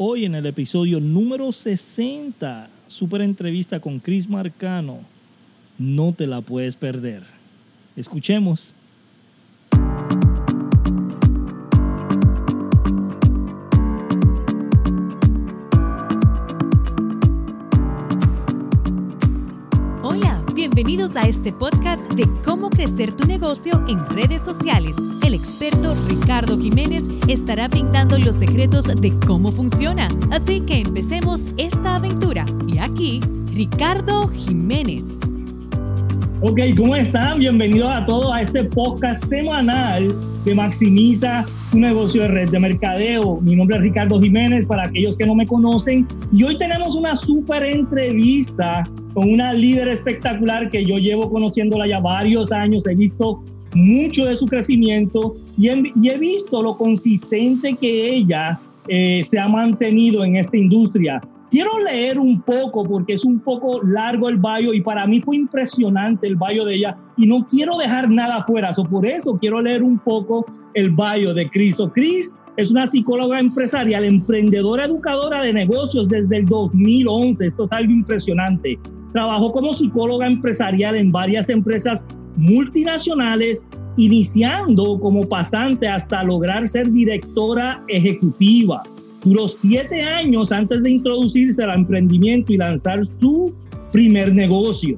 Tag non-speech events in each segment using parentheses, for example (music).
Hoy en el episodio número 60, super entrevista con Chris Marcano. No te la puedes perder. Escuchemos. A este podcast de cómo crecer tu negocio en redes sociales. El experto Ricardo Jiménez estará brindando los secretos de cómo funciona. Así que empecemos esta aventura. Y aquí, Ricardo Jiménez. Ok, ¿cómo están? Bienvenidos a todos a este podcast semanal que maximiza tu negocio de red de mercadeo. Mi nombre es Ricardo Jiménez, para aquellos que no me conocen. Y hoy tenemos una súper entrevista con una líder espectacular que yo llevo conociéndola ya varios años, he visto mucho de su crecimiento y he, visto lo consistente que ella eh, se ha mantenido en esta industria. Quiero leer un poco porque es un poco largo el bio y para mí fue impresionante el bio de ella y no quiero dejar nada afuera, so por eso quiero leer un poco el bio de Chris. O Chris es una psicóloga empresarial, emprendedora, educadora de negocios desde el 2011. Esto es algo impresionante. Trabajó como psicóloga empresarial en varias empresas multinacionales, iniciando como pasante hasta lograr ser directora ejecutiva. Duró siete años antes de introducirse al emprendimiento y lanzar su primer negocio.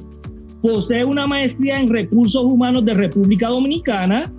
Posee una maestría en recursos humanos de República Dominicana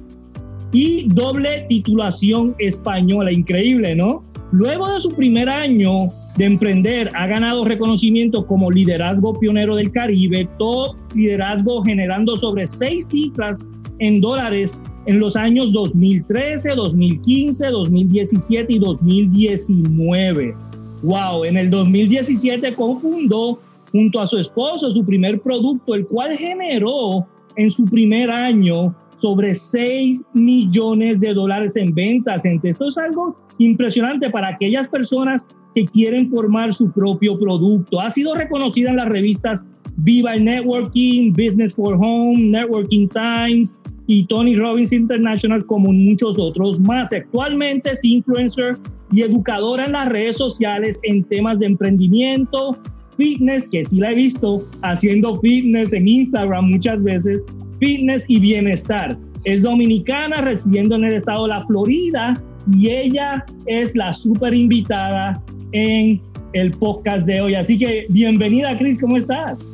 y doble titulación española. Increíble, ¿no? Luego de su primer año de emprender ha ganado reconocimiento como liderazgo pionero del Caribe, todo liderazgo generando sobre seis cifras en dólares en los años 2013, 2015, 2017 y 2019. Wow, en el 2017 confundó junto a su esposo su primer producto, el cual generó en su primer año sobre 6 millones de dólares en ventas. Esto es algo impresionante para aquellas personas que quieren formar su propio producto. Ha sido reconocida en las revistas Viva Networking, Business for Home, Networking Times y Tony Robbins International como muchos otros más. Actualmente es influencer y educadora en las redes sociales en temas de emprendimiento, fitness, que sí la he visto haciendo fitness en Instagram muchas veces, fitness y bienestar. Es dominicana, residiendo en el estado de la Florida y ella es la súper invitada en el podcast de hoy. Así que bienvenida, Cris, ¿cómo estás?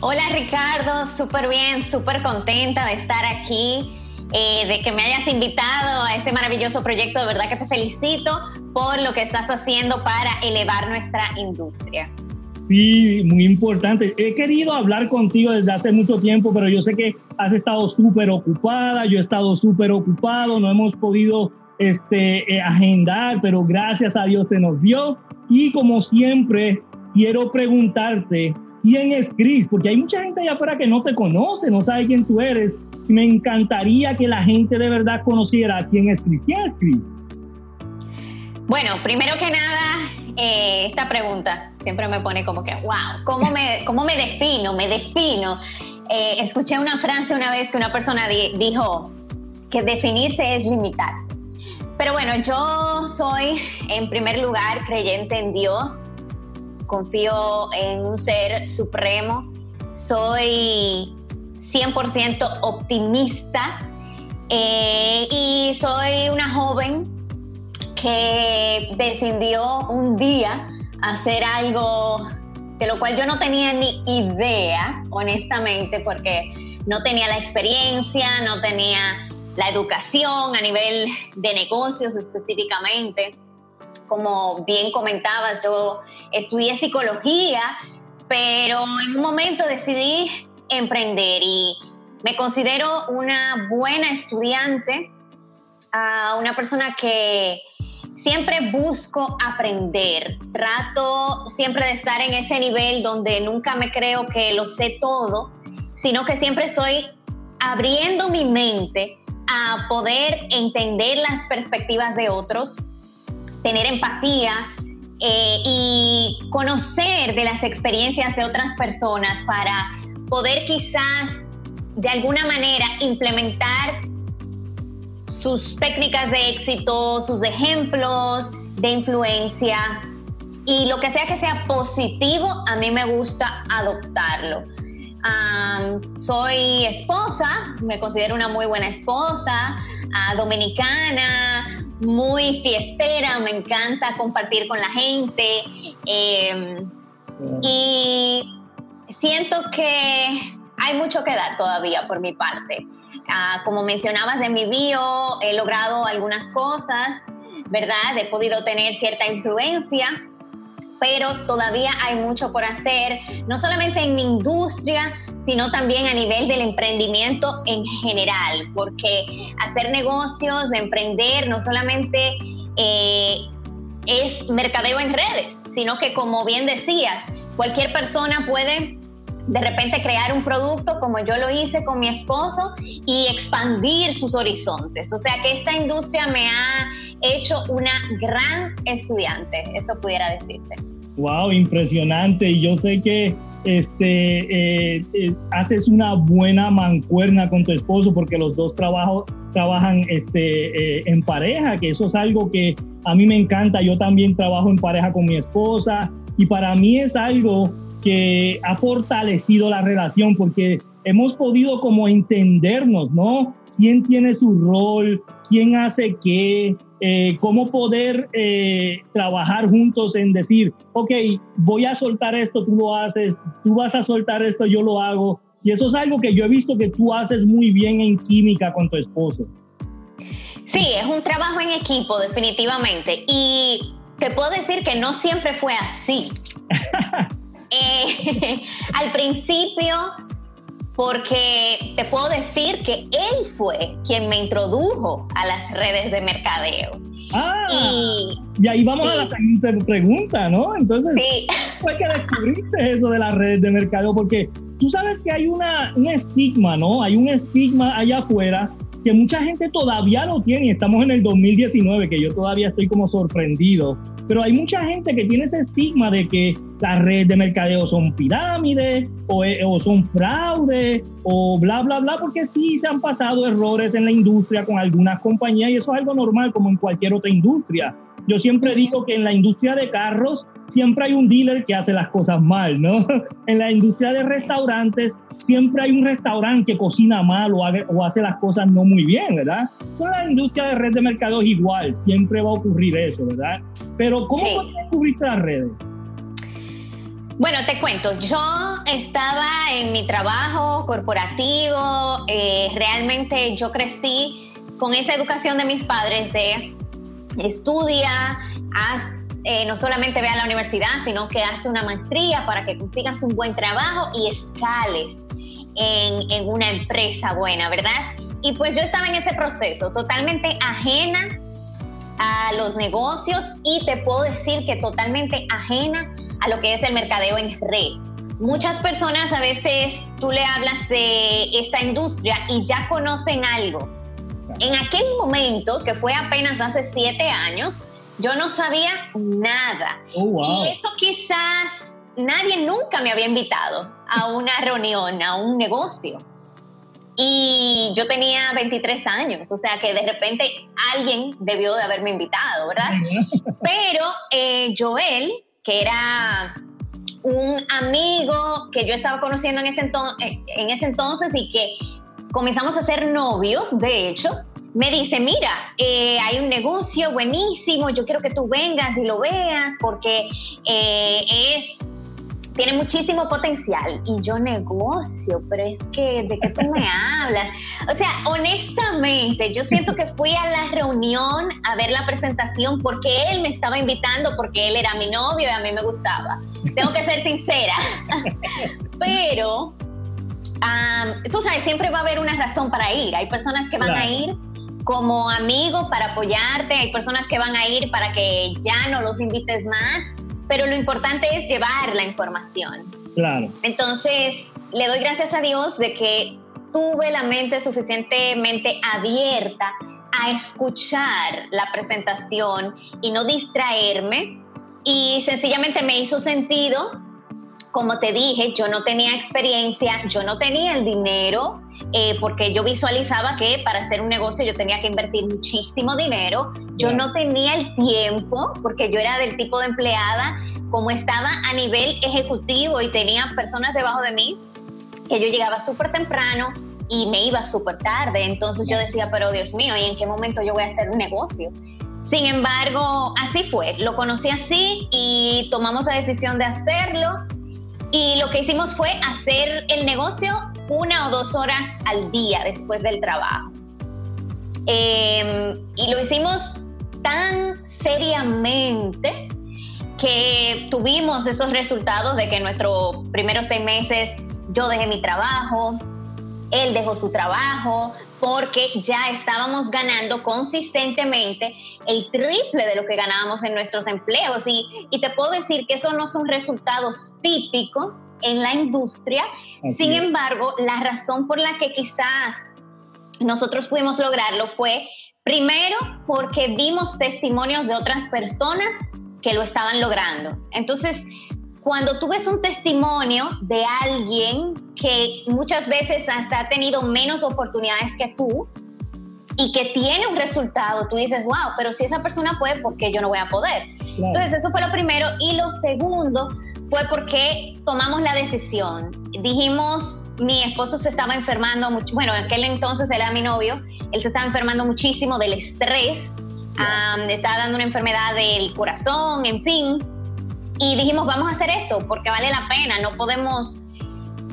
Hola, Ricardo, súper bien, súper contenta de estar aquí. Eh, de que me hayas invitado a este maravilloso proyecto. De verdad que te felicito por lo que estás haciendo para elevar nuestra industria. Sí, muy importante. He querido hablar contigo desde hace mucho tiempo, pero yo sé que has estado súper ocupada, yo he estado súper ocupado, no hemos podido este, eh, agendar, pero gracias a Dios se nos dio. Y como siempre, quiero preguntarte, ¿quién es Chris? Porque hay mucha gente allá afuera que no te conoce, no sabe quién tú eres. Me encantaría que la gente de verdad conociera quién es Chris. ¿Quién es Chris? Bueno, primero que nada, eh, esta pregunta siempre me pone como que, wow, ¿cómo me, cómo me defino? Me defino. Eh, escuché una frase una vez que una persona dijo que definirse es limitarse. Pero bueno, yo soy en primer lugar creyente en Dios, confío en un ser supremo, soy 100% optimista eh, y soy una joven que decidió un día hacer algo de lo cual yo no tenía ni idea, honestamente, porque no tenía la experiencia, no tenía la educación a nivel de negocios específicamente. Como bien comentabas, yo estudié psicología, pero en un momento decidí emprender y me considero una buena estudiante, una persona que siempre busco aprender, trato siempre de estar en ese nivel donde nunca me creo que lo sé todo, sino que siempre estoy abriendo mi mente a poder entender las perspectivas de otros, tener empatía eh, y conocer de las experiencias de otras personas para poder quizás de alguna manera implementar sus técnicas de éxito, sus ejemplos de influencia y lo que sea que sea positivo, a mí me gusta adoptarlo. soy esposa, me considero una muy buena esposa, ah, dominicana, muy fiestera, me encanta compartir con la gente em, y siento que hay mucho que dar todavía por mi parte. Ah, como mencionabas en mi bio, he logrado algunas cosas, ¿verdad? He podido tener cierta influencia, pero todavía hay mucho por hacer, no solamente en mi industria, sino también a nivel del emprendimiento en general, porque hacer negocios, emprender, no solamente eh, es mercadeo en redes, sino que como bien decías, cualquier persona puede de repente crear un producto como yo lo hice con mi esposo y expandir sus horizontes. O sea que esta industria me ha hecho una gran estudiante, esto pudiera decirte. Wow, impresionante. Y yo sé que este, eh, eh, haces una buena mancuerna con tu esposo porque los dos trabajo, trabajan este, eh, en pareja, que eso es algo que a mí me encanta. Yo también trabajo en pareja con mi esposa y para mí es algo que ha fortalecido la relación porque hemos podido como entendernos, ¿no? ¿Quién tiene su rol? ¿Quién hace qué? Eh, cómo poder eh, trabajar juntos en decir, ok, voy a soltar esto, tú lo haces, tú vas a soltar esto, yo lo hago. Y eso es algo que yo he visto que tú haces muy bien en química con tu esposo. Sí, es un trabajo en equipo, definitivamente. Y te puedo decir que no siempre fue así. (laughs) Eh, (laughs) al principio, porque te puedo decir que él fue quien me introdujo a las redes de mercadeo. Ah, y, ahí vamos a la siguiente pregunta, ¿no? Entonces, sí. fue que descubriste eso de las redes de mercadeo, porque tú sabes que hay una, un estigma, ¿no? Hay un estigma allá afuera que mucha gente todavía lo tiene y estamos en el 2019, que yo todavía estoy como sorprendido pero hay mucha gente que tiene ese estigma de que las redes de mercadeo son pirámides o, eh, o, son fraude o bla, bla, bla, porque sí se han pasado errores en la industria con algunas compañías y eso es algo normal como en cualquier otra industria. Yo siempre digo que en la industria de carros siempre hay un dealer que hace las cosas mal, ¿no? (laughs) En la industria de restaurantes siempre hay un restaurante que cocina mal o, o hace las cosas no muy bien, ¿verdad? En la industria de red de mercado es igual, siempre va a ocurrir eso, ¿verdad? Pero ¿cómo sí. descubriste las redes? Bueno, te cuento, yo estaba en mi trabajo corporativo, eh, realmente yo crecí con esa educación de mis padres de estudia, haz, eh, no solamente ve a la universidad, sino que hace una maestría para que consigas un buen trabajo y escales en, en una empresa buena, ¿verdad? Y pues yo estaba en ese proceso, totalmente ajena a los negocios y te puedo decir que totalmente ajena a lo que es el mercadeo en red. Muchas personas a veces tú le hablas de esta industria y ya conocen algo, en aquel momento, que fue apenas hace siete años, yo no sabía nada. Oh, y eso quizás nadie nunca me había invitado a una (laughs) reunión, a un negocio. Y yo tenía 23 años, o sea que de repente alguien debió de haberme invitado, ¿verdad? (laughs) Pero eh, Joel, que era un amigo que yo estaba conociendo en ese, en ese entonces y que comenzamos a ser novios, de hecho, me dice, mira, eh, hay un negocio buenísimo, yo quiero que tú vengas y lo veas porque eh, es tiene muchísimo potencial y yo negocio, pero es que de qué tú me (laughs) hablas. O sea, honestamente, yo siento que fui a la reunión a ver la presentación porque él me estaba invitando, porque él era mi novio y a mí me gustaba. Tengo que ser sincera. (laughs) pero tú sabes, siempre va a haber una razón para ir. Hay personas que van a ir como amigos para apoyarte, hay personas que van a ir para que ya no los invites más, pero lo importante es llevar la información. Claro. Entonces, le doy gracias a Dios de que tuve la mente suficientemente abierta a escuchar la presentación y no distraerme y sencillamente me hizo sentido como te dije, yo no tenía experiencia, yo no tenía el dinero eh, porque yo visualizaba que para hacer un negocio yo tenía que invertir muchísimo dinero. Yo no tenía el tiempo, porque yo era del tipo de empleada, como estaba a nivel ejecutivo y tenía personas debajo de mí, que yo llegaba súper temprano y me iba súper tarde. Entonces yo decía, pero Dios mío, ¿y en qué momento yo voy a hacer un negocio? Sin embargo, así fue. Lo conocí así y tomamos la decisión de hacerlo. Y lo que hicimos fue hacer el negocio una o dos horas al día después del trabajo. Em, y lo hicimos tan seriamente que tuvimos esos resultados de que en nuestros primeros seis meses yo dejé mi trabajo, él dejó su trabajo, porque ya estábamos ganando consistentemente el triple de lo que ganábamos en nuestros empleos. Y, y te puedo decir que eso no son resultados típicos en la industria. Sin embargo, la razón por la que quizás nosotros pudimos lograrlo fue, primero, porque vimos testimonios de otras personas que lo estaban logrando. Entonces, cuando tú ves un testimonio de alguien que muchas veces hasta ha tenido menos oportunidades que tú y que tiene un resultado, tú dices, wow, pero si esa persona puede, ¿por qué yo no voy a poder? Entonces, eso fue lo primero. Y lo segundo fue porque tomamos la decisión. Dijimos, mi esposo se estaba enfermando mucho, bueno, en aquel entonces era mi novio, él se estaba enfermando muchísimo del estrés, estaba dando una enfermedad del corazón, en fin, y dijimos, vamos a hacer esto porque vale la pena, no podemos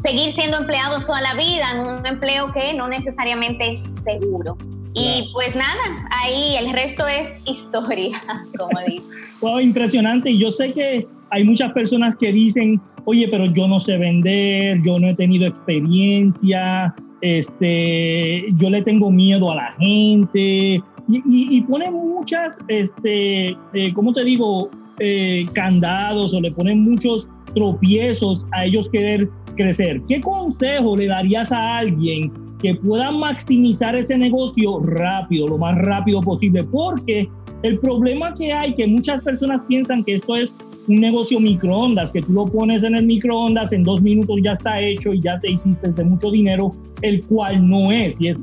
seguir siendo empleados toda la vida en un empleo que no necesariamente es seguro. Y pues nada, ahí el resto es historia, (laughs) como digo. wow, impresionante. Y yo sé que hay muchas personas que dicen, oye, pero yo no sé vender, yo no he tenido experiencia, este, yo le tengo miedo a la gente. Y, y, ponen muchas, este, eh, ¿cómo te digo? Eh, candados o le ponen muchos tropiezos a ellos querer crecer. ¿Qué consejo le darías a alguien que pueda maximizar ese negocio rápido, lo más rápido posible? Porque el problema que hay, que muchas personas piensan que esto es un negocio microondas, que tú lo pones en el microondas, en dos minutos ya está hecho y ya te hiciste de mucho dinero, el cual no es. Y es,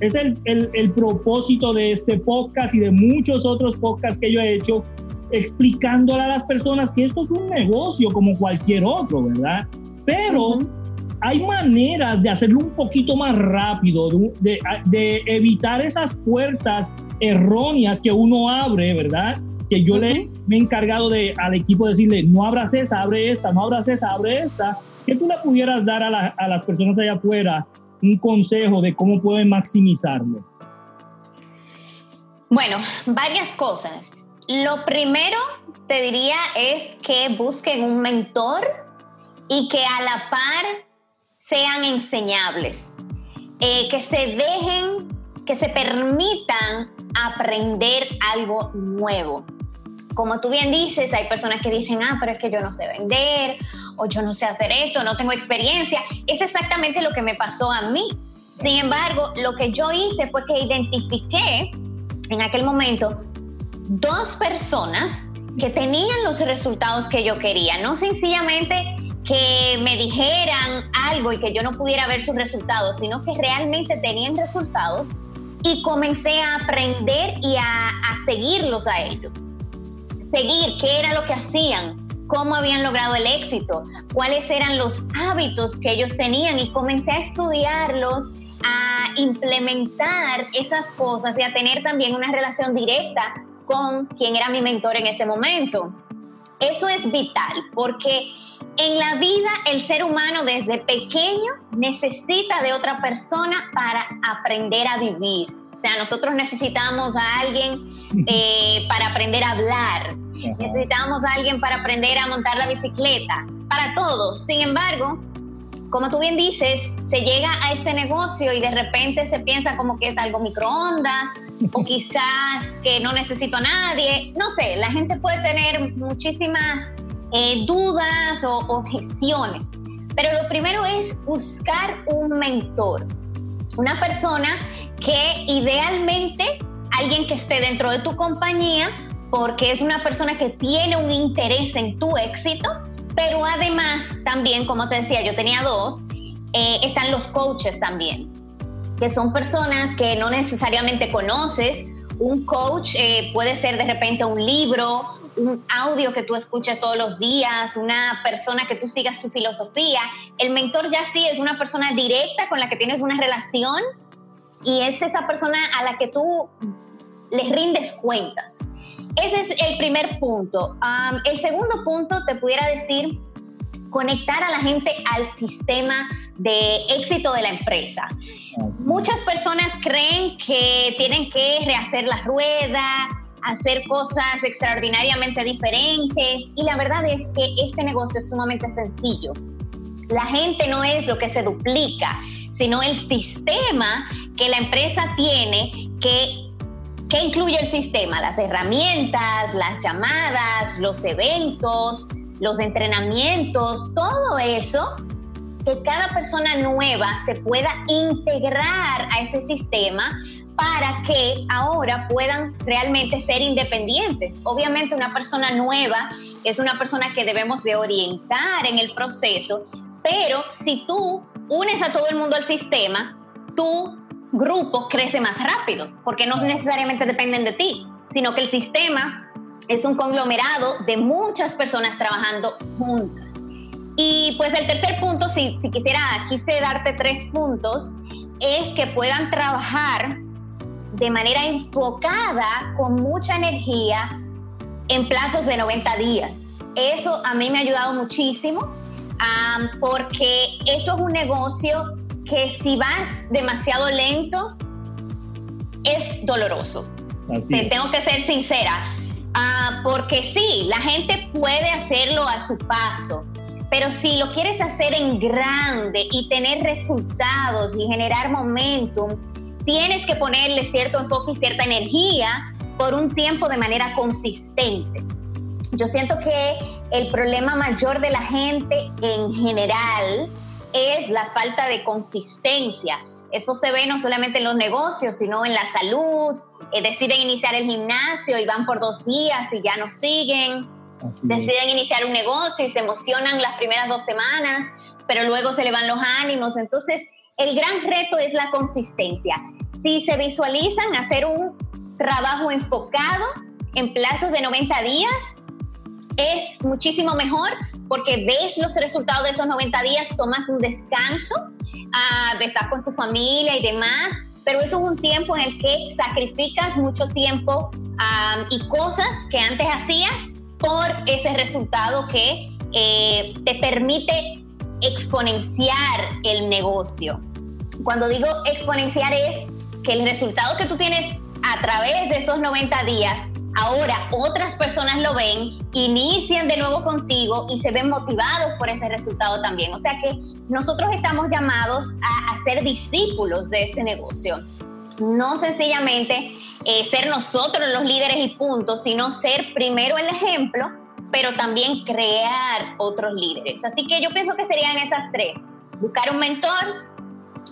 es el, el, el propósito de este podcast y de muchos otros podcasts que yo he hecho, explicándole a las personas que esto es un negocio como cualquier otro, ¿verdad? Pero hay maneras de hacerlo un poquito más rápido, de, de, evitar esas puertas erróneas que uno abre, ¿verdad? Que yo le me he encargado de, al equipo decirle, no abras esa, abre esta, no abras esa, abre esta. que tú le pudieras dar a, a las personas allá afuera un consejo de cómo pueden maximizarlo? Bueno, varias cosas. Lo primero, te diría, es que busquen un mentor y que a la par sean enseñables, eh, que se dejen, que se permitan aprender algo nuevo. Como tú bien dices, hay personas que dicen, ah, pero es que yo no sé vender, o yo no sé hacer esto, no tengo experiencia. Es exactamente lo que me pasó a mí. Sin embargo, lo que yo hice fue que identifiqué en aquel momento dos personas que tenían los resultados que yo quería, no sencillamente que me dijeran algo y que yo no pudiera ver sus resultados, sino que realmente tenían resultados y comencé a aprender y a, seguirlos a ellos. Seguir qué era lo que hacían, cómo habían logrado el éxito, cuáles eran los hábitos que ellos tenían y comencé a estudiarlos, a implementar esas cosas y a tener también una relación directa con quien era mi mentor en ese momento. Eso es vital porque en la vida el ser humano desde pequeño necesita de otra persona para aprender a vivir. O sea, nosotros necesitamos a alguien (laughs) eh, para aprender a hablar, necesitamos a alguien para aprender a montar la bicicleta, para todo. Sin embargo, como tú bien dices, se llega a este negocio y de repente se piensa como que es algo microondas o (laughs) quizás que no necesito a nadie. No sé, la gente puede tener muchísimas eh, dudas o objeciones. Pero lo primero es buscar un mentor, una persona que idealmente alguien que esté dentro de tu compañía porque es una persona que tiene un interés en tu éxito pero además, también, como te decía, yo tenía dos, eh, están los coaches también. que son personas que no necesariamente conoces. Un coach eh, puede ser de repente un libro, un audio que tú escuchas todos los días, una persona que tú sigas su filosofía. El mentor ya sí es una persona directa con la que tienes una relación y es esa persona a la que tú les rindes cuentas. Ese es el primer punto. el segundo punto te pudiera decir conectar a la gente al sistema de éxito de la empresa. Muchas personas creen que tienen que rehacer la rueda, hacer cosas extraordinariamente diferentes y la verdad es que este negocio es sumamente sencillo. La gente no es lo que se duplica, sino el sistema que la empresa tiene que ¿Qué incluye el sistema? Las herramientas, las llamadas, los eventos, los entrenamientos, todo eso, que cada persona nueva se pueda integrar a ese sistema para que ahora puedan realmente ser independientes. Obviamente una persona nueva es una persona que debemos de orientar en el proceso, pero si tú unes a todo el mundo al sistema, tu grupo crece más rápido, porque no necesariamente dependen de ti, sino que el sistema es un conglomerado de muchas personas trabajando juntas. Y pues el tercer punto, si, si quisiera, quise darte tres puntos, es que puedan trabajar de manera enfocada, con mucha energía, en plazos de 90 días. Eso a mí me ha ayudado muchísimo porque esto es un negocio que si vas demasiado lento es doloroso. Te tengo que ser sincera, ah, porque sí, la gente puede hacerlo a su paso, pero si lo quieres hacer en grande y tener resultados y generar momentum, tienes que ponerle cierto enfoque y cierta energía por un tiempo de manera consistente. Yo siento que el problema mayor de la gente en general es la falta de consistencia. Eso se ve no solamente en los negocios, sino en la salud. Eh, deciden iniciar el gimnasio y van por dos días y ya no siguen. deciden iniciar un negocio y se emocionan las primeras dos semanas, pero luego se le van los ánimos. Entonces, el gran reto es la consistencia. Si se visualizan hacer un trabajo enfocado en plazos de 90 días, es muchísimo mejor porque ves los resultados de esos 90 días, tomas un descanso, uh, estás con tu familia y demás, pero eso es un tiempo en el que sacrificas mucho tiempo y cosas que antes hacías por ese resultado que eh, te permite exponenciar el negocio. Cuando digo exponenciar es que el resultado que tú tienes a través de esos 90 días, ahora otras personas lo ven, inician de nuevo contigo y se ven motivados por ese resultado también. O sea que nosotros estamos llamados a, ser discípulos de este negocio. No sencillamente eh, ser nosotros los líderes y puntos, sino ser primero el ejemplo pero también crear otros líderes. Así que yo pienso que serían esas tres. Buscar un mentor,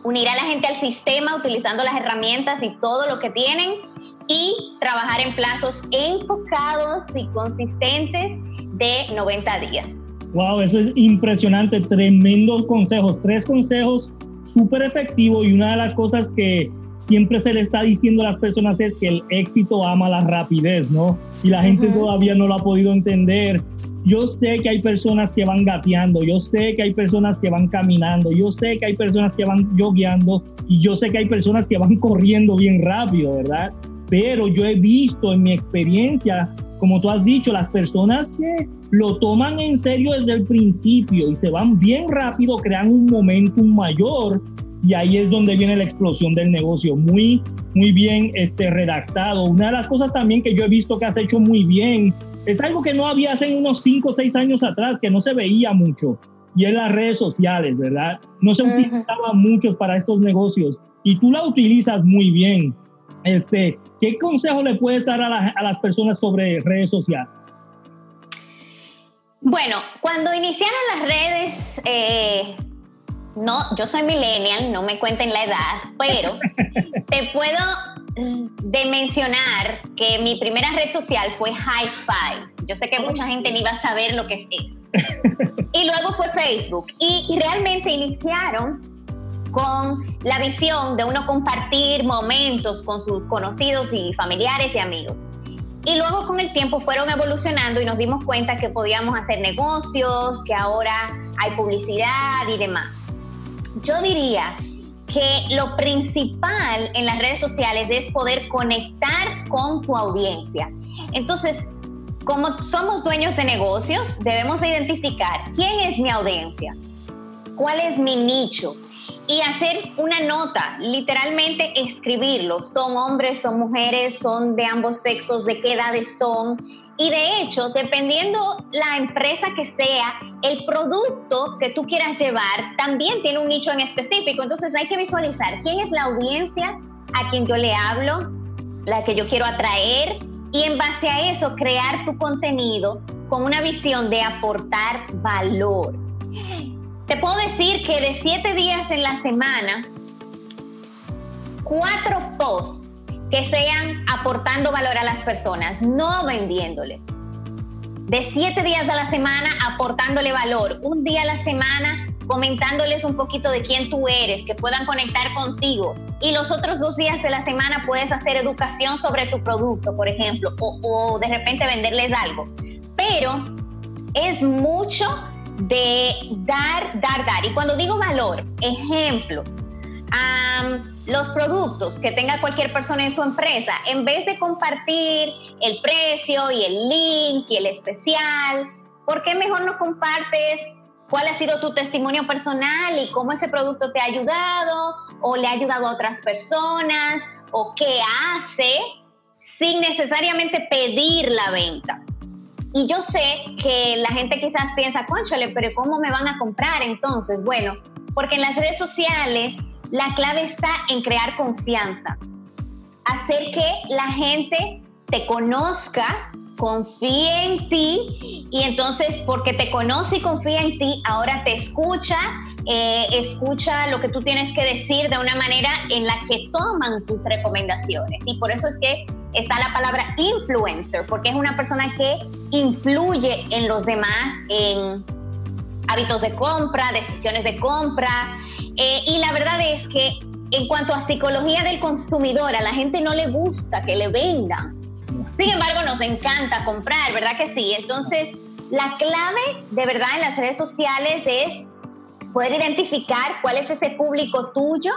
unir a la gente al sistema utilizando las herramientas y todo lo que tienen y trabajar en plazos enfocados y consistentes de 90 días. Wow, eso es impresionante, tremendos consejos, tres consejos súper efectivos y una de las cosas que siempre se le está diciendo a las personas es que el éxito ama la rapidez, ¿no? Y la gente todavía no lo ha podido entender. Yo sé que hay personas que van gateando, yo sé que hay personas que van caminando, yo sé que hay personas que van yogueando y yo sé que hay personas que van (laughs) corriendo bien rápido, ¿verdad? Pero yo he visto en mi experiencia, como tú has dicho, las personas que lo toman en serio desde el principio y se van bien rápido, crean un momentum mayor y ahí es donde viene la explosión del negocio. Muy, muy bien este, redactado. Una de las cosas también que yo he visto que has hecho muy bien es algo que no había hace unos 5 o 6 años atrás, que no se veía mucho, y es las redes sociales, ¿verdad? No se utilizaban muchos para estos negocios y tú la utilizas muy bien. Este, ¿Qué consejo le puedes dar a, a las personas sobre redes sociales? Bueno, cuando iniciaron las redes, eh, no, yo soy millennial, no me cuenten la edad, pero (laughs) te puedo de mencionar que mi primera red social fue High Five. Yo sé que mucha gente ni va a saber lo que es eso. (laughs) Y luego fue Facebook. Y, realmente iniciaron con la visión de uno compartir momentos con sus conocidos y familiares y amigos. Y luego con el tiempo fueron evolucionando y nos dimos cuenta que podíamos hacer negocios, que ahora hay publicidad y demás. Yo diría que lo principal en las redes sociales es poder conectar con tu audiencia. Entonces, como somos dueños de negocios, debemos identificar quién es mi audiencia, cuál es mi nicho y hacer una nota, literalmente escribirlo. Son hombres, son mujeres, son de ambos sexos, de qué edades son. Y de hecho, dependiendo la empresa que sea, el producto que tú quieras llevar también tiene un nicho en específico. Entonces hay que visualizar quién es la audiencia a quien yo le hablo, la que yo quiero atraer y en base a eso crear tu contenido con una visión de aportar valor. Te puedo decir que de siete días en la semana, cuatro posts que sean aportando valor a las personas, no vendiéndoles. De siete días a la semana aportándole valor, un día a la semana comentándoles un poquito de quién tú eres, que puedan conectar contigo. Y los otros dos días de la semana puedes hacer educación sobre tu producto, por ejemplo, o, de repente venderles algo. Pero es mucho de dar, dar, dar. Y cuando digo valor, ejemplo, los productos que tenga cualquier persona en su empresa, en vez de compartir el precio y el link y el especial, ¿por qué mejor no compartes cuál ha sido tu testimonio personal y cómo ese producto te ha ayudado o le ha ayudado a otras personas o qué hace sin necesariamente pedir la venta. Y yo sé que la gente quizás piensa, conchale, pero ¿cómo me van a comprar entonces? Bueno, porque en las redes sociales la clave está en crear confianza, hacer que la gente te conozca confía en ti y entonces porque te conoce y confía en ti, ahora te escucha, eh, escucha lo que tú tienes que decir de una manera en la que toman tus recomendaciones. Y por eso es que está la palabra influencer, porque es una persona que influye en los demás en hábitos de compra, decisiones de compra. Eh, y la verdad es que en cuanto a psicología del consumidor, a la gente no le gusta que le vendan sin embargo, nos encanta comprar, ¿verdad que sí? Entonces, la clave de verdad en las redes sociales es poder identificar cuál es ese público tuyo,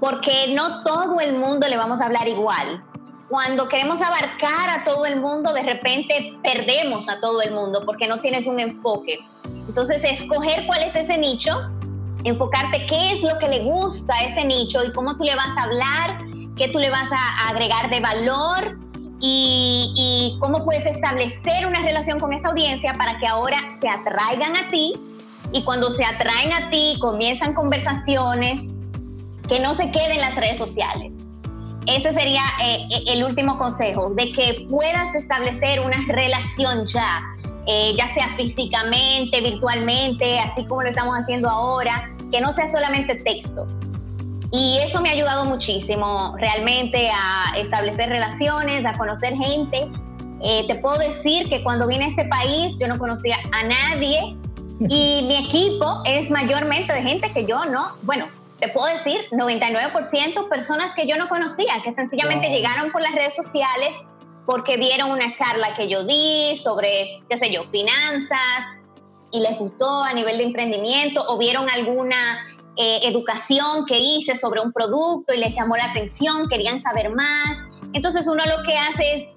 porque no todo el mundo le vamos a hablar igual. Cuando queremos abarcar a todo el mundo, de repente perdemos a todo el mundo porque no tienes un enfoque. Entonces, escoger cuál es ese nicho, enfocarte qué es lo que le gusta a ese nicho y cómo tú le vas a hablar, qué tú le vas a agregar de valor y, cómo puedes establecer una relación con esa audiencia para que ahora se atraigan a ti y cuando se atraen a ti comienzan conversaciones que no se queden en las redes sociales. Ese sería eh, eh, el último consejo, de que puedas establecer una relación ya, eh, ya sea físicamente, virtualmente, así como lo estamos haciendo ahora, que no sea solamente texto, y eso me ha ayudado muchísimo realmente a establecer relaciones, a conocer gente. Eh, te puedo decir que cuando vine a este país yo no conocía a nadie y mi equipo es mayormente de gente que yo no, bueno, te puedo decir 99% personas que yo no conocía, que sencillamente llegaron por las redes sociales porque vieron una charla que yo di sobre, qué sé yo, finanzas y les gustó a nivel de emprendimiento o vieron alguna eh, educación que hice sobre un producto y les llamó la atención, querían saber más. Entonces uno lo que hace es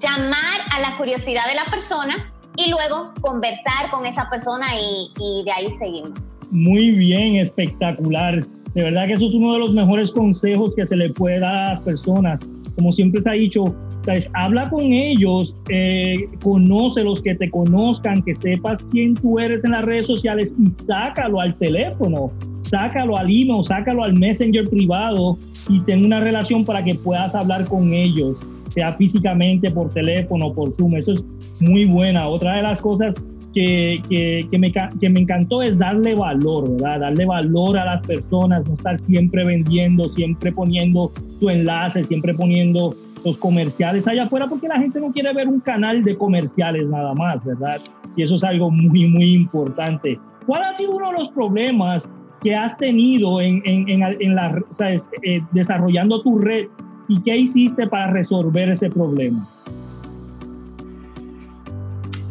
llamar a la curiosidad de la persona y luego conversar con esa persona y, y, de ahí seguimos. Muy bien, espectacular. De verdad que eso es uno de los mejores consejos que se le puede dar a las personas. Como siempre se ha dicho, pues, habla con ellos, eh, conoce los que te conozcan, que sepas quién tú eres en las redes sociales y sácalo al teléfono sácalo al email, sácalo al messenger privado y ten una relación para que puedas hablar con ellos, sea físicamente, por teléfono, por Zoom. Eso es muy buena. Otra de las cosas que, que, me, que me encantó es darle valor, ¿verdad? Darle valor a las personas, no estar siempre vendiendo, siempre poniendo tu enlace, siempre poniendo los comerciales allá afuera, porque la gente no quiere ver un canal de comerciales nada más, ¿verdad? Y eso es algo muy, muy importante. ¿Cuál ha sido uno de los problemas que has tenido en, en, en, la, eh, desarrollando tu red y qué hiciste para resolver ese problema?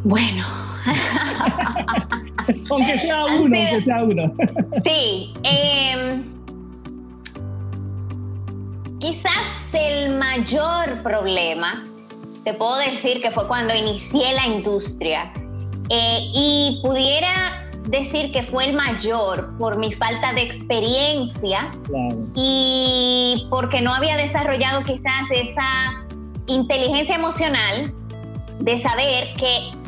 Bueno. (laughs) aunque sea uno, aunque sea uno. (laughs) sí. Em, quizás el mayor problema, te puedo decir que fue cuando inicié la industria. Eh, y pudiera decir que fue el mayor por mi falta de experiencia y porque no había desarrollado quizás esa inteligencia emocional de saber que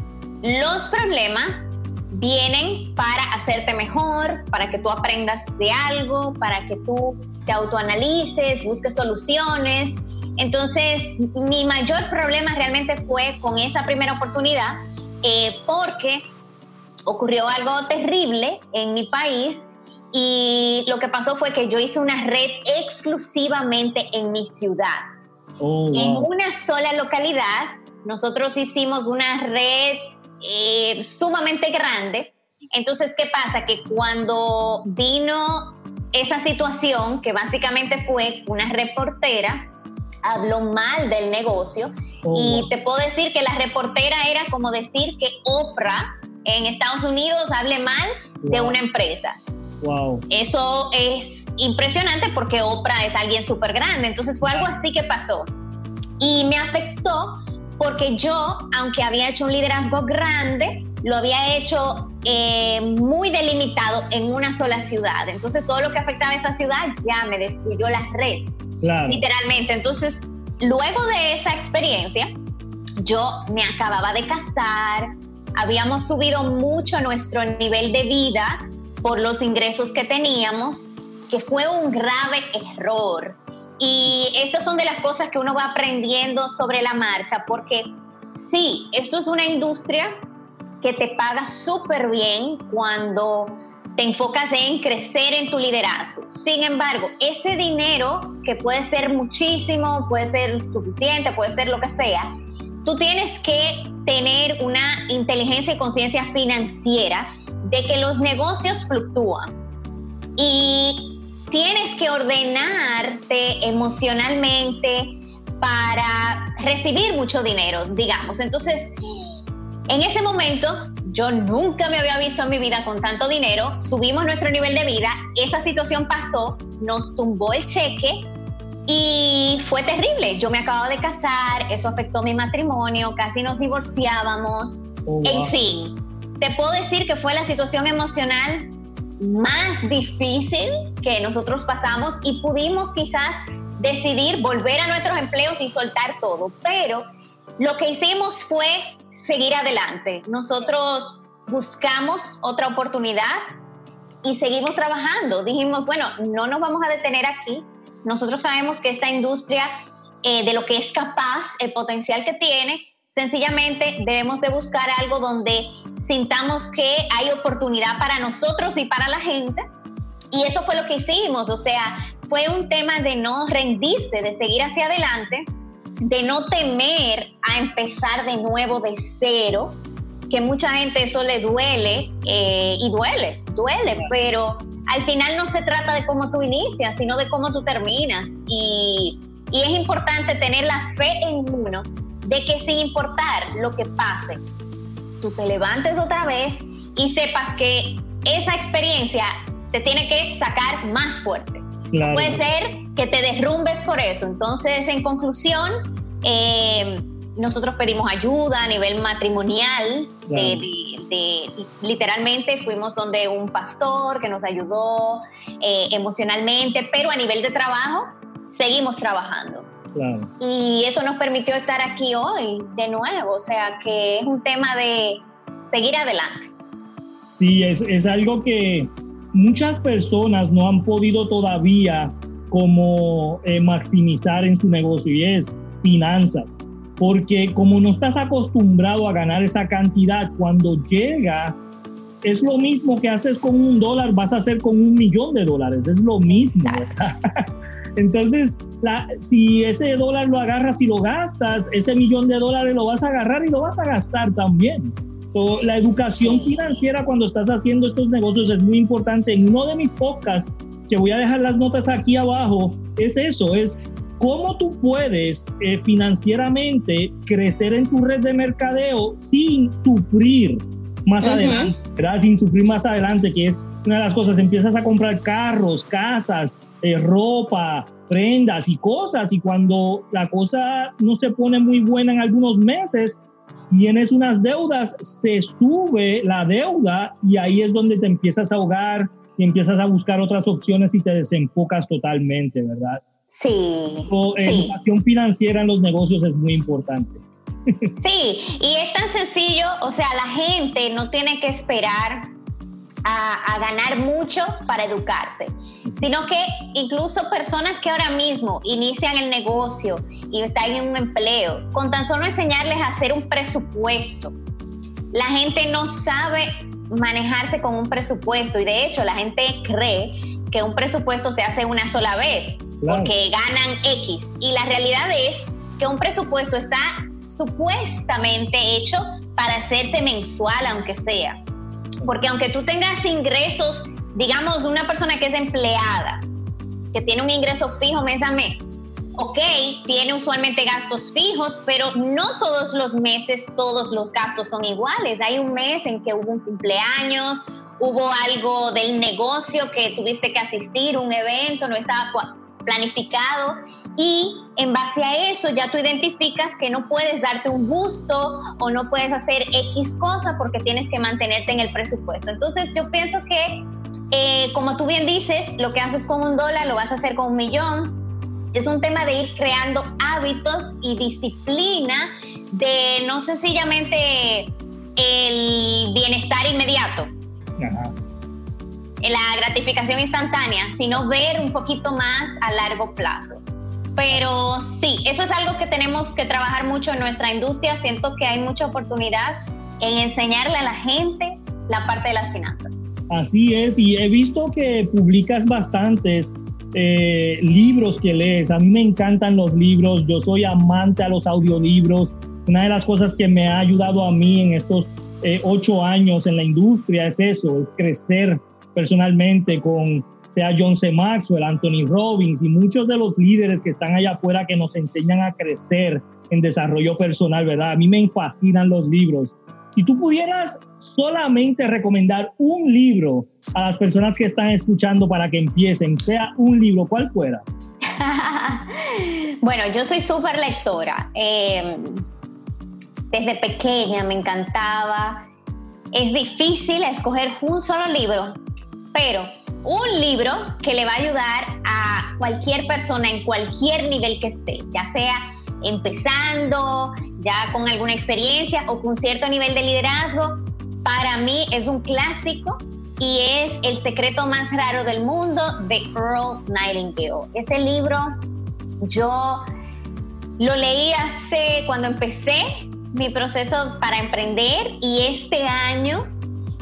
los problemas vienen para hacerte mejor, para que tú aprendas de algo, para que tú te autoanalices, busques soluciones. Entonces, mi mayor problema realmente fue con esa primera oportunidad, eh, porque ocurrió algo terrible en mi país y lo que pasó fue que yo hice una red exclusivamente en mi ciudad. Oh, en una sola localidad, nosotros hicimos una red eh, sumamente grande. Entonces, ¿qué pasa? Que cuando vino esa situación, que básicamente fue una reportera, habló mal del negocio oh, y te puedo decir que la reportera era como decir que Oprah en Estados Unidos hable mal de una empresa. Wow. Eso es impresionante porque Oprah es alguien súper grande. Entonces fue algo así que pasó. Y me afectó porque yo, aunque había hecho un liderazgo grande, lo había hecho eh, muy delimitado en una sola ciudad. Entonces todo lo que afectaba a esa ciudad ya me destruyó la red. Literalmente. Entonces, luego de esa experiencia, yo me acababa de casar, habíamos subido mucho nuestro nivel de vida por los ingresos que teníamos, que fue un grave error. Y esas son de las cosas que uno va aprendiendo sobre la marcha, porque sí, esto es una industria que te paga súper bien cuando te enfocas en crecer en tu liderazgo. Sin embargo, ese dinero, que puede ser muchísimo, puede ser suficiente, puede ser lo que sea, tú tienes que tener una inteligencia y conciencia financiera de que los negocios fluctúan y tienes que ordenarte emocionalmente para recibir mucho dinero, digamos. Entonces, en ese momento, yo nunca me había visto en mi vida con tanto dinero, subimos nuestro nivel de vida, esa situación pasó, nos tumbó el cheque y fue terrible. Yo me acababa de casar, eso afectó mi matrimonio, casi nos divorciábamos. Oh, en fin, te puedo decir que fue la situación emocional más difícil que nosotros pasamos y pudimos quizás decidir volver a nuestros empleos y soltar todo. Pero lo que hicimos fue seguir adelante. Nosotros buscamos otra oportunidad y seguimos trabajando. Dijimos, bueno, no nos vamos a detener aquí nosotros sabemos que esta industria, eh, de lo que es capaz, el potencial que tiene, sencillamente debemos de buscar algo donde sintamos que hay oportunidad para nosotros y para la gente. Y eso fue lo que hicimos, o sea, fue un tema de no rendirse, de seguir hacia adelante, de no temer a empezar de nuevo de cero, que mucha gente eso le duele eh, y duele, duele, pero al final no se trata de cómo tú inicias, sino de cómo tú terminas. Y, es importante tener la fe en uno de que sin importar lo que pase, tú te levantes otra vez y sepas que esa experiencia te tiene que sacar más fuerte. Puede ser que te derrumbes por eso. Entonces, en conclusión, eh, nosotros pedimos ayuda a nivel matrimonial, de, literalmente fuimos donde un pastor que nos ayudó eh, emocionalmente, pero a nivel de trabajo seguimos trabajando. Y eso nos permitió estar aquí hoy de nuevo, o sea que es un tema de seguir adelante. Sí, es, es algo que muchas personas no han podido todavía como eh, maximizar en su negocio y es finanzas porque como no estás acostumbrado a ganar esa cantidad, cuando llega, es lo mismo que haces con un dólar, vas a hacer con un millón de dólares, es lo mismo. (laughs) Entonces, si ese dólar lo agarras y lo gastas, ese millón de dólares lo vas a agarrar y lo vas a gastar también. la educación financiera cuando estás haciendo estos negocios es muy importante. En uno de mis podcasts, que voy a dejar las notas aquí abajo, es eso, es cómo tú puedes eh, financieramente crecer en tu red de mercadeo sin sufrir más adelante, ¿verdad? Sin sufrir más adelante, que es una de las cosas, empiezas a comprar carros, casas, eh, ropa, prendas y cosas, y cuando la cosa no se pone muy buena en algunos meses, tienes unas deudas, se sube la deuda y ahí es donde te empiezas a ahogar y empiezas a buscar otras opciones y te desenfocas totalmente, ¿verdad? Sí. educación financiera en los negocios es muy importante. (laughs) Sí, y es tan sencillo, o sea, la gente no tiene que esperar a, ganar mucho para educarse, sino que incluso personas que ahora mismo inician el negocio y están en un empleo, con tan solo enseñarles a hacer un presupuesto, la gente no sabe manejarse con un presupuesto. Y de hecho la gente cree que un presupuesto se hace una sola vez porque ganan X. Y la realidad es que un presupuesto está supuestamente hecho para hacerse mensual aunque sea. Porque aunque tú tengas ingresos, digamos, una persona que es empleada, que tiene un ingreso fijo mes a mes, ok, tiene usualmente gastos fijos, pero no todos los meses todos los gastos son iguales. Hay un mes en que hubo un cumpleaños, hubo algo del negocio que tuviste que asistir, un evento, no estaba planificado y en base a eso ya tú identificas que no puedes darte un gusto o no puedes hacer X cosa porque tienes que mantenerte en el presupuesto. Entonces yo pienso que, eh, como tú bien dices, lo que haces con un dólar lo vas a hacer con un millón. Es un tema de ir creando hábitos y disciplina de no sencillamente el bienestar inmediato. La gratificación instantánea, sino ver un poquito más a largo plazo. Pero sí, eso es algo que tenemos que trabajar mucho en nuestra industria. Siento que hay mucha oportunidad en enseñarle a la gente la parte de las finanzas. Así es, y he visto que publicas bastantes eh, libros que lees. A mí me encantan los libros, yo soy amante a los audiolibros. Una de las cosas que me ha ayudado a mí en estos eh, ocho años en la industria es eso, es crecer personalmente con sea John C. Maxwell, Anthony Robbins y muchos de los líderes que están allá afuera que nos enseñan a crecer en desarrollo personal, ¿verdad? A mí me fascinan los libros. Si tú pudieras solamente recomendar un libro a las personas que están escuchando para que empiecen, sea un libro, ¿cuál fuera? (laughs) bueno, yo soy súper lectora. Em, desde pequeña me encantaba. Es difícil escoger un solo libro, pero un libro que le va a ayudar a cualquier persona en cualquier nivel que esté, ya sea empezando, ya con alguna experiencia o con cierto nivel de liderazgo, para mí es un clásico y es El secreto más raro del mundo de Earl Nightingale. Ese libro yo lo leí hace cuando empecé mi proceso para emprender y este año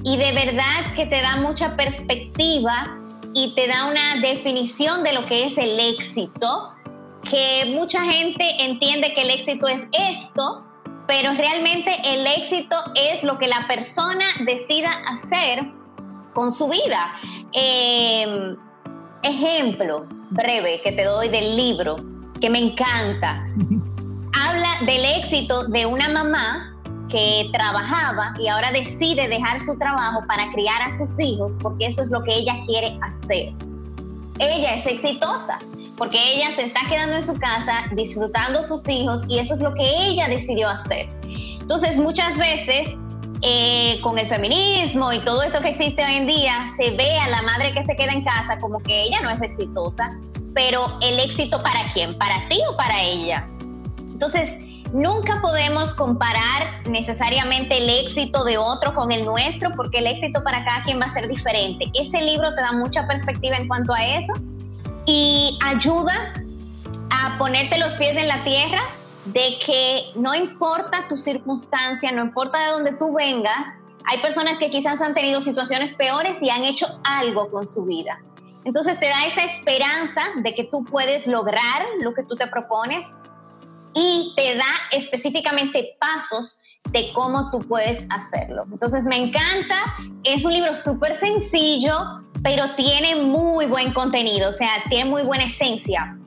y de verdad que te da mucha perspectiva y te da una definición de lo que es el éxito, que mucha gente entiende que el éxito es esto, pero realmente el éxito es lo que la persona decida hacer con su vida. Em, ejemplo breve que te doy del libro, que me encanta. (laughs) Habla del éxito de una mamá que trabajaba y ahora decide dejar su trabajo para criar a sus hijos porque eso es lo que ella quiere hacer. Ella es exitosa porque ella se está quedando en su casa disfrutando sus hijos y eso es lo que ella decidió hacer. Entonces muchas veces eh, con el feminismo y todo esto que existe hoy en día, se ve a la madre que se queda en casa como que ella no es exitosa, pero el éxito para quién, para ti o para ella. Entonces, Nunca podemos comparar necesariamente el éxito de otro con el nuestro porque el éxito para cada quien va a ser diferente. Ese libro te da mucha perspectiva en cuanto a eso y ayuda a ponerte los pies en la tierra de que no importa tu circunstancia, no importa de dónde tú vengas, hay personas que quizás han tenido situaciones peores y han hecho algo con su vida. Entonces te da esa esperanza de que tú puedes lograr lo que tú te propones y te da específicamente pasos de cómo tú puedes hacerlo. Entonces me encanta, es un libro súper sencillo, pero tiene muy buen contenido, o sea, tiene muy buena esencia.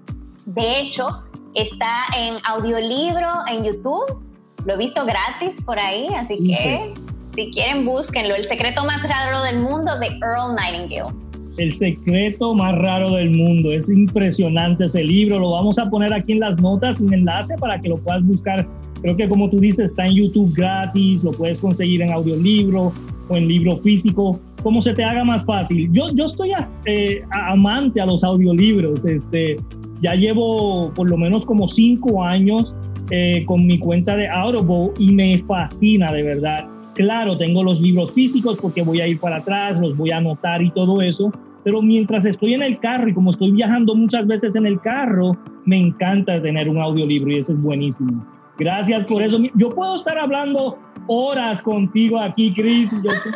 De hecho, está en audiolibro en YouTube, lo he visto gratis por ahí, así que si quieren búsquenlo, El secreto más raro del mundo de Earl Nightingale. El secreto más raro del mundo. Es impresionante ese libro. Lo vamos a poner aquí en las notas, un enlace para que lo puedas buscar. Creo que como tú dices, está en YouTube gratis, lo puedes conseguir en audiolibro o en libro físico, como se te haga más fácil. Yo, yo estoy eh, amante a los audiolibros. Este, ya llevo por lo menos como cinco años eh, con mi cuenta de Audible y me fascina de verdad. Claro, tengo los libros físicos porque voy a ir para atrás, los voy a anotar y todo eso, pero mientras estoy en el carro y como estoy viajando muchas veces en el carro, me encanta tener un audiolibro y eso es buenísimo. Gracias por eso. Yo puedo estar hablando horas contigo aquí, Chris.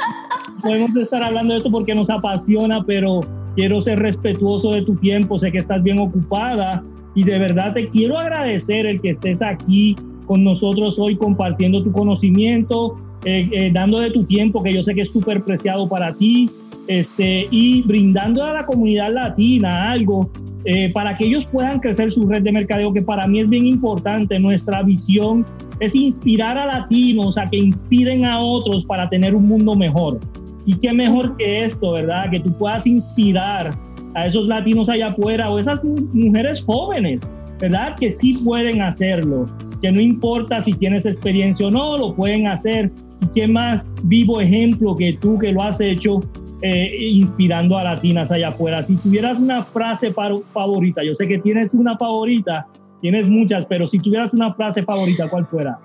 (laughs) Podemos estar hablando de esto porque nos apasiona, pero quiero ser respetuoso de tu tiempo. Sé que estás bien ocupada y de verdad te quiero agradecer el que estés aquí con nosotros hoy compartiendo tu conocimiento eh, eh, dando de tu tiempo, que yo sé que es súper preciado para ti, este, y brindando a la comunidad latina algo eh, para que ellos puedan crecer su red de mercadeo, que para mí es bien importante. Nuestra visión es inspirar a latinos a que inspiren a otros para tener un mundo mejor. Y qué mejor que esto, ¿verdad? Que tú puedas inspirar a esos latinos allá afuera o esas mujeres jóvenes, ¿verdad? Que sí pueden hacerlo, que no importa si tienes experiencia o no, lo pueden hacer ¿Y qué más vivo ejemplo que tú que lo has hecho eh, inspirando a latinas allá afuera? Si tuvieras una frase favorita, yo sé que tienes una favorita, tienes muchas, pero si tuvieras una frase favorita, ¿cuál fuera?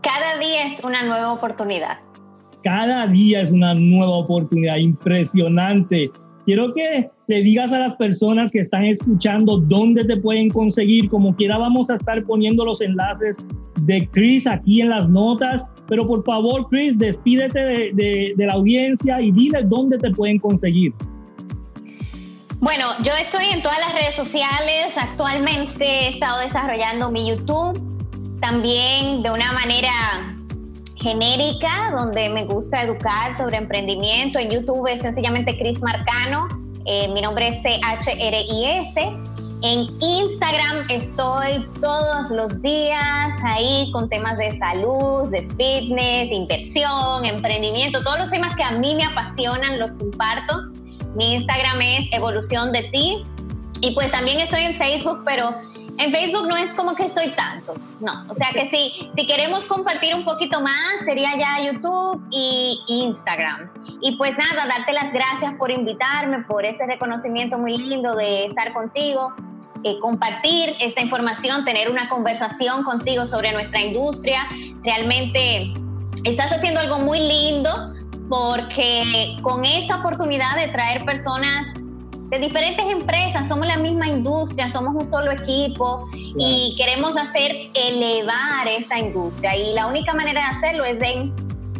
Cada día es una nueva oportunidad. Cada día es una nueva oportunidad, impresionante. Quiero que le digas a las personas que están escuchando dónde te pueden conseguir. Como quiera, vamos a estar poniendo los enlaces de Chris aquí en las notas. Pero por favor, Chris, despídete de, la audiencia y dile dónde te pueden conseguir. Bueno, yo estoy en todas las redes sociales. Actualmente he estado desarrollando mi YouTube también de una manera genérica, donde me gusta educar sobre emprendimiento. En YouTube es sencillamente Chris Marcano. Eh, mi nombre es C-H-R-I-S. En Instagram estoy todos los días ahí con temas de salud, de fitness, inversión, emprendimiento, todos los temas que a mí me apasionan los comparto. Mi Instagram es Evolución de Ti. Y pues también estoy en Facebook, pero en Facebook no es como que estoy tanto, no. O sea que si, si queremos compartir un poquito más, sería ya YouTube y Instagram. Y pues nada, darte las gracias por invitarme, por este reconocimiento muy lindo de estar contigo, eh, compartir esta información, tener una conversación contigo sobre nuestra industria. Realmente estás haciendo algo muy lindo porque con esta oportunidad de traer personas de diferentes empresas, somos la misma industria, somos un solo equipo y queremos hacer elevar esta industria. Y la única manera de hacerlo es en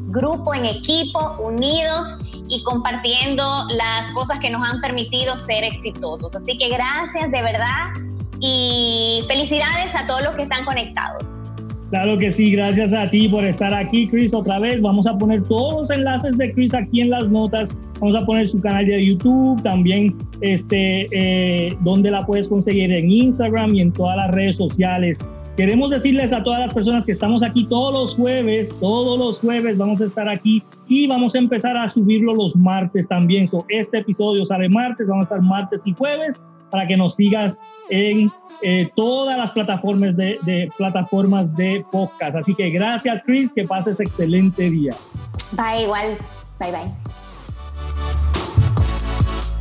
grupo, en equipo, unidos y compartiendo las cosas que nos han permitido ser exitosos. Así que gracias de verdad y felicidades a todos los que están conectados. Claro que sí, gracias a ti por estar aquí, Chris, otra vez. Vamos a poner todos los enlaces de Chris aquí en las notas. Vamos a poner su canal de YouTube, también este, eh, donde la puedes conseguir en Instagram y en todas las redes sociales. Queremos decirles a todas las personas que estamos aquí todos los jueves, todos los jueves vamos a estar aquí y vamos a empezar a subirlo los martes también. So, este episodio sale martes, vamos a estar martes y jueves para que nos sigas en eh, todas las plataformas de, de, plataformas de podcast. Así que gracias, Chris, que pases excelente día. Bye, igual. Bye, bye.